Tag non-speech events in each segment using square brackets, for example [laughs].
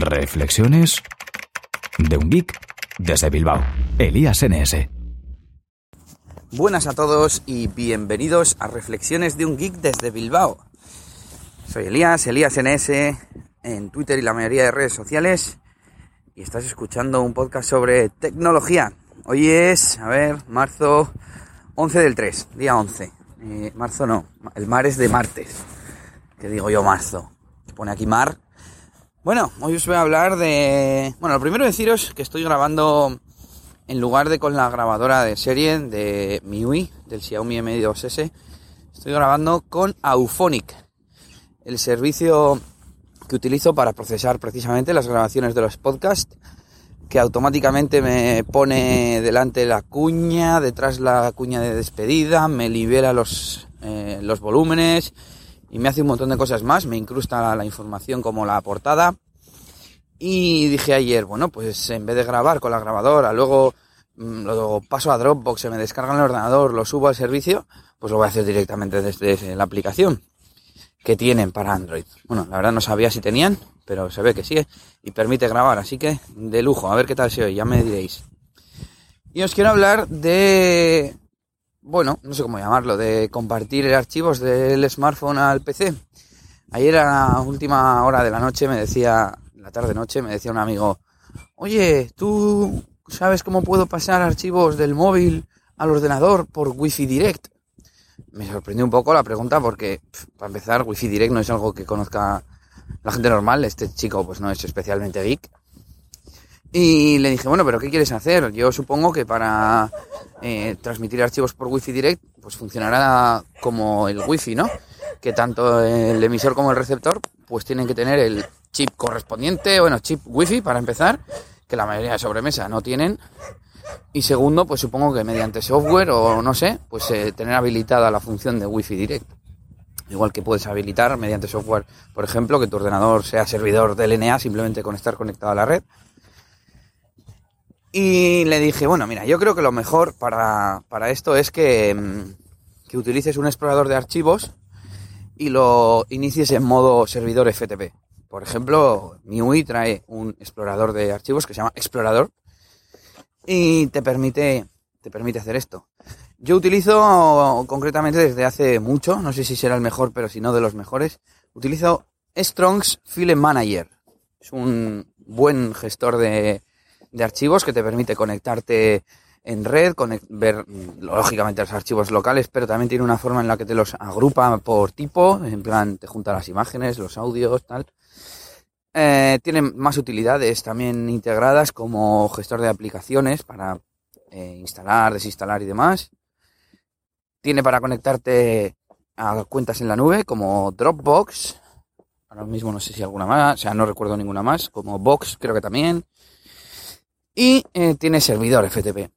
Reflexiones de un geek desde Bilbao. Elías NS. Buenas a todos y bienvenidos a Reflexiones de un geek desde Bilbao. Soy Elías, Elías NS, en Twitter y la mayoría de redes sociales. Y estás escuchando un podcast sobre tecnología. Hoy es, a ver, marzo 11 del 3, día 11. Eh, marzo no, el mar es de martes. Que digo yo marzo. Pone aquí mar bueno, hoy os voy a hablar de... Bueno, lo primero deciros que estoy grabando en lugar de con la grabadora de serie de MIUI, del Xiaomi M2S, estoy grabando con Auphonic, el servicio que utilizo para procesar precisamente las grabaciones de los podcasts, que automáticamente me pone delante la cuña, detrás la cuña de despedida, me libera los, eh, los volúmenes, y me hace un montón de cosas más, me incrusta la, información como la portada. Y dije ayer, bueno, pues en vez de grabar con la grabadora, luego mm, lo paso a Dropbox, se me descarga en el ordenador, lo subo al servicio, pues lo voy a hacer directamente desde la aplicación que tienen para Android. Bueno, la verdad no sabía si tenían, pero se ve que sí, y permite grabar, así que de lujo, a ver qué tal se oye, ya me diréis. Y os quiero hablar de bueno, no sé cómo llamarlo, de compartir archivos del smartphone al PC. Ayer a última hora de la noche me decía, la tarde-noche, me decía un amigo, oye, ¿tú sabes cómo puedo pasar archivos del móvil al ordenador por Wi-Fi Direct? Me sorprendió un poco la pregunta porque, para empezar, Wi-Fi Direct no es algo que conozca la gente normal. Este chico pues no es especialmente geek. Y le dije, bueno, pero ¿qué quieres hacer? Yo supongo que para eh, transmitir archivos por Wi-Fi Direct, pues funcionará como el Wi-Fi, ¿no? Que tanto el emisor como el receptor, pues tienen que tener el chip correspondiente, bueno, chip Wi-Fi para empezar, que la mayoría de sobremesa no tienen. Y segundo, pues supongo que mediante software o no sé, pues eh, tener habilitada la función de Wi-Fi Direct. Igual que puedes habilitar mediante software, por ejemplo, que tu ordenador sea servidor de LNA simplemente con estar conectado a la red y le dije, bueno, mira, yo creo que lo mejor para, esto es que, mm, que, utilices un explorador de archivos y lo inicies en modo servidor FTP. Por ejemplo, MIUI trae un explorador de archivos que se llama Explorador y te permite, te permite hacer esto. Yo utilizo concretamente desde hace mucho, no sé si será el mejor, pero si no de los mejores, utilizo Strong's File Manager. Es un buen gestor de, de archivos que te permite conectarte en red, ver lógicamente los archivos locales, pero también tiene una forma en la que te los agrupa por tipo, en plan te junta las imágenes, los audios, tal. Eh, tiene más utilidades también integradas como gestor de aplicaciones para eh, instalar, desinstalar y demás. Tiene para conectarte a cuentas en la nube como Dropbox. Ahora mismo no sé si alguna más, o sea, no recuerdo ninguna más, como Box creo que también. Y eh, tiene servidor FTP.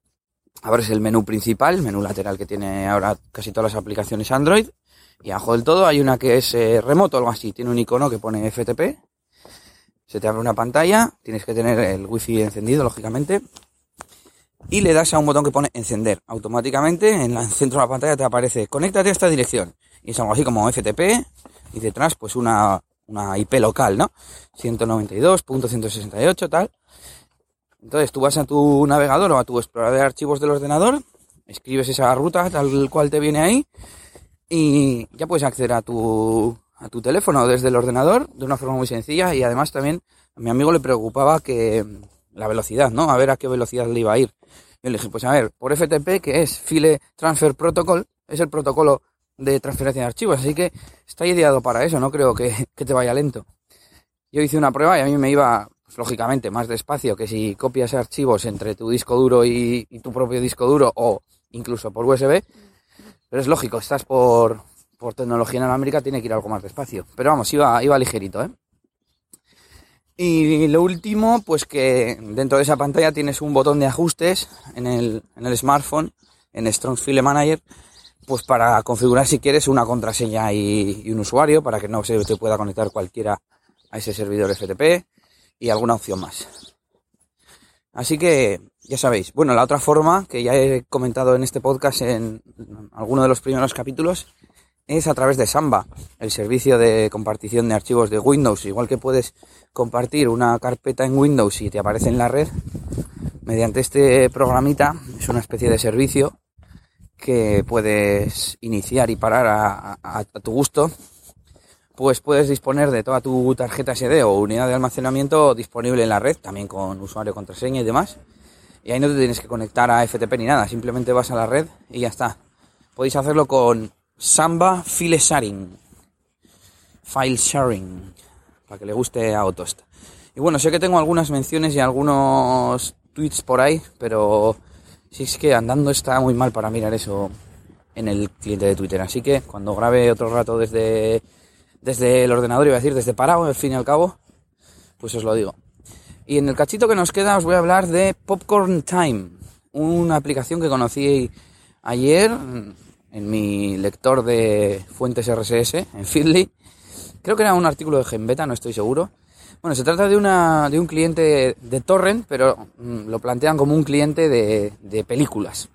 Abres el menú principal, el menú lateral que tiene ahora casi todas las aplicaciones Android. Y abajo del todo hay una que es eh, remoto, algo así. Tiene un icono que pone FTP. Se te abre una pantalla. Tienes que tener el wifi encendido, lógicamente. Y le das a un botón que pone encender. Automáticamente en el centro [laughs] de la pantalla te aparece conéctate a esta dirección. Y es algo así como FTP. Y detrás pues una, una IP local, ¿no? 192.168 tal. Entonces tú vas a tu navegador o a tu explorador de archivos del ordenador, escribes esa ruta tal cual te viene ahí y ya puedes acceder a tu, a tu teléfono desde el ordenador de una forma muy sencilla y además también a mi amigo le preocupaba que la velocidad, ¿no? A ver a qué velocidad le iba a ir. Yo le dije, pues a ver, por FTP, que es File Transfer Protocol, es el protocolo de transferencia de archivos, así que está ideado para eso, no creo que, que te vaya lento. Yo hice una prueba y a mí me iba pues, lógicamente más despacio que si copias archivos entre tu disco duro y, tu propio disco duro o incluso por USB. Pero es lógico, estás por, por tecnología inalámbrica, tiene que ir algo más despacio. Pero vamos, iba, iba ligerito, ¿eh? Y lo último, pues que dentro de esa pantalla tienes un botón de ajustes en el, en el smartphone, en Strong File Manager, pues para configurar si quieres una contraseña y, y, un usuario para que no se te pueda conectar cualquiera a ese servidor FTP y alguna opción más. Así que ya sabéis. Bueno, la otra forma que ya he comentado en este podcast en alguno de los primeros capítulos es a través de Samba, el servicio de compartición de archivos de Windows. Igual que puedes compartir una carpeta en Windows y te aparece en la red, mediante este programita, es una especie de servicio que puedes iniciar y parar a, tu gusto, pues puedes disponer de toda tu tarjeta SD o unidad de almacenamiento disponible en la red, también con usuario, contraseña y demás. Y ahí no te tienes que conectar a FTP ni nada, simplemente vas a la red y ya está. Podéis hacerlo con Samba File Sharing. File Sharing. Para que le guste a Otost. Y bueno, sé que tengo algunas menciones y algunos tweets por ahí, pero si es que andando está muy mal para mirar eso en el cliente de Twitter. Así que cuando grabe otro rato desde, desde el ordenador, iba a decir desde parado, al fin y al cabo, pues os lo digo. Y en el cachito que nos queda os voy a hablar de Popcorn Time, una aplicación que conocí ayer en mi lector de fuentes RSS, en Feedly. Creo que era un artículo de Genbeta, no estoy seguro. Bueno, se trata de, una, de un cliente de torrent, pero mm, lo plantean como un cliente de, de películas.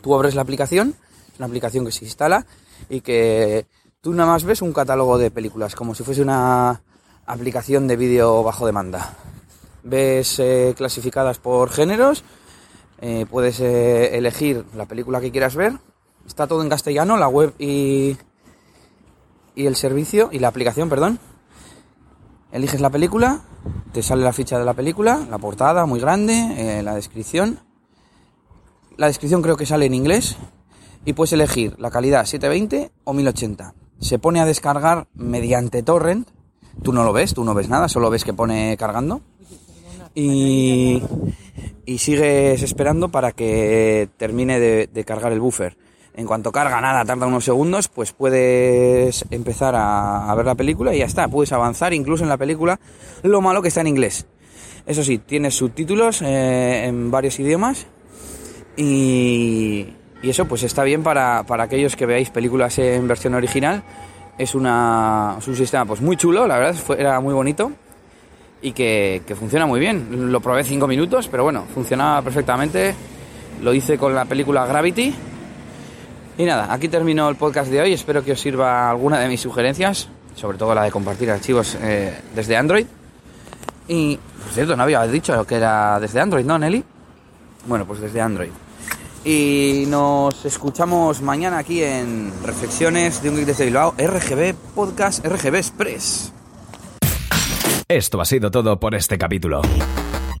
Tú abres la aplicación, es una aplicación que se instala y que tú nada más ves un catálogo de películas, como si fuese una aplicación de vídeo bajo demanda. Ves eh, clasificadas por géneros, eh, puedes eh, elegir la película que quieras ver Está todo en castellano, la web y, y el servicio, y la aplicación, perdón. Eliges la película, te sale la ficha de la película, la portada muy grande, eh, la descripción. La descripción creo que sale en inglés y puedes elegir la calidad 720 o 1080. Se pone a descargar mediante torrent. Tú no lo ves, tú no ves nada, solo ves que pone cargando. Y, y sigues esperando para que termine de cargar el buffer en cuanto carga nada, tarda unos segundos, pues puedes empezar a, ver la película y ya está, puedes avanzar incluso en la película, lo malo que está en inglés. Eso sí, tienes subtítulos eh, en varios idiomas y, eso pues está bien para, aquellos que veáis películas en versión original. Es, una, un sistema pues muy chulo, la verdad, era muy bonito y que funciona muy bien. Lo probé cinco minutos, pero bueno, funcionaba perfectamente. Lo hice con la película Gravity y nada, aquí termino el podcast de hoy. Espero que os sirva alguna de mis sugerencias, sobre todo la de compartir archivos eh, desde Android. Y, por cierto, no había dicho que era desde Android, ¿no, Nelly? Bueno, pues desde Android. Y nos escuchamos mañana aquí en Reflexiones de un Geek desde Bilbao, RGB Podcast, RGB Express. Esto ha sido todo por este capítulo.